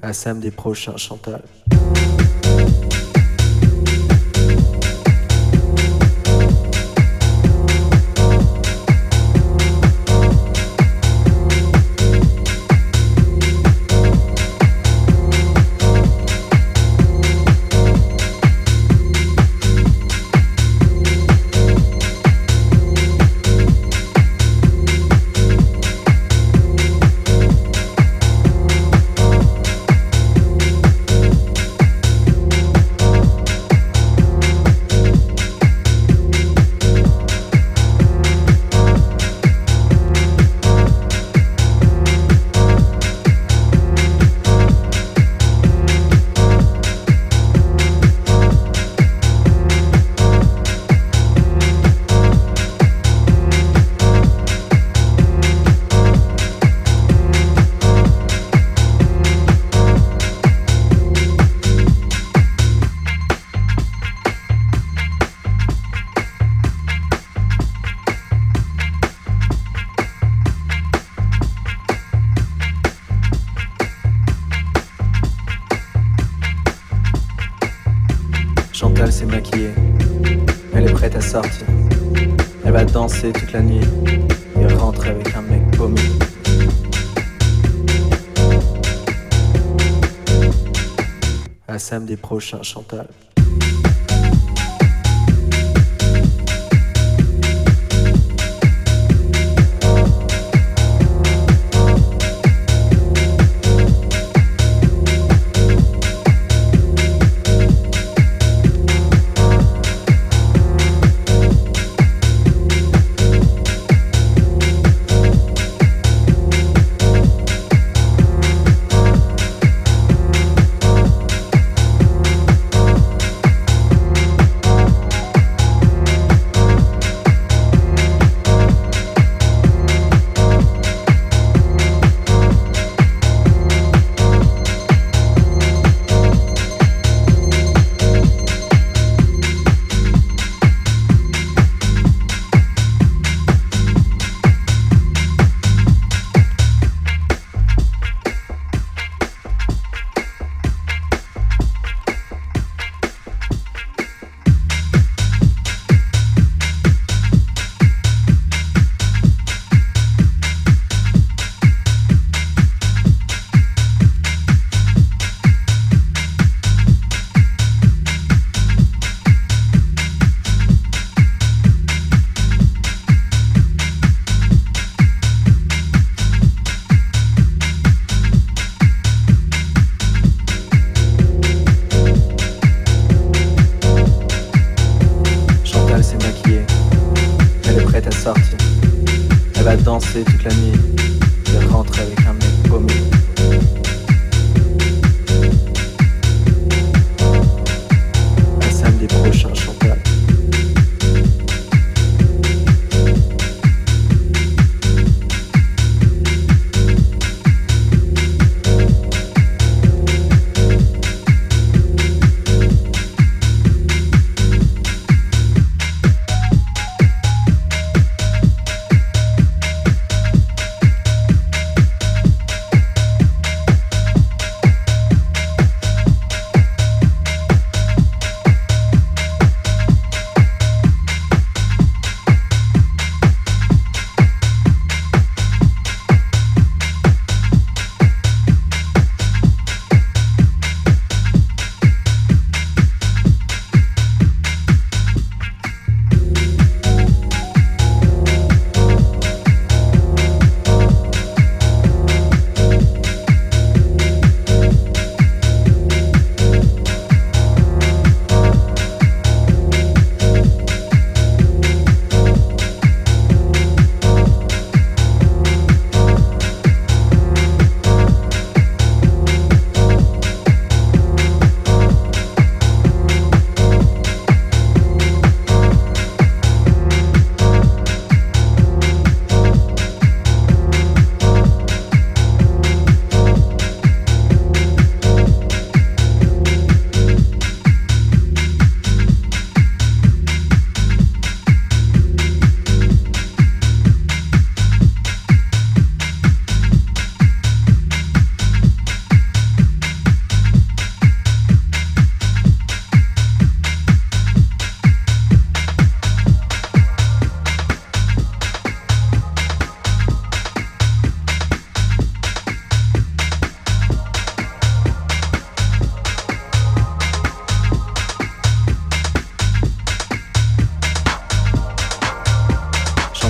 À samedi prochain, Chantal. Samedi prochain, Chantal.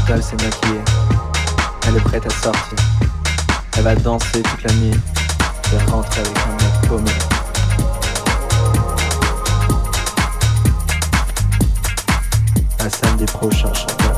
Chantal s'est maquillée. Elle est prête à sortir. Elle va danser toute la nuit et rentrer avec un mec paumé. À samedi prochain, Chantal.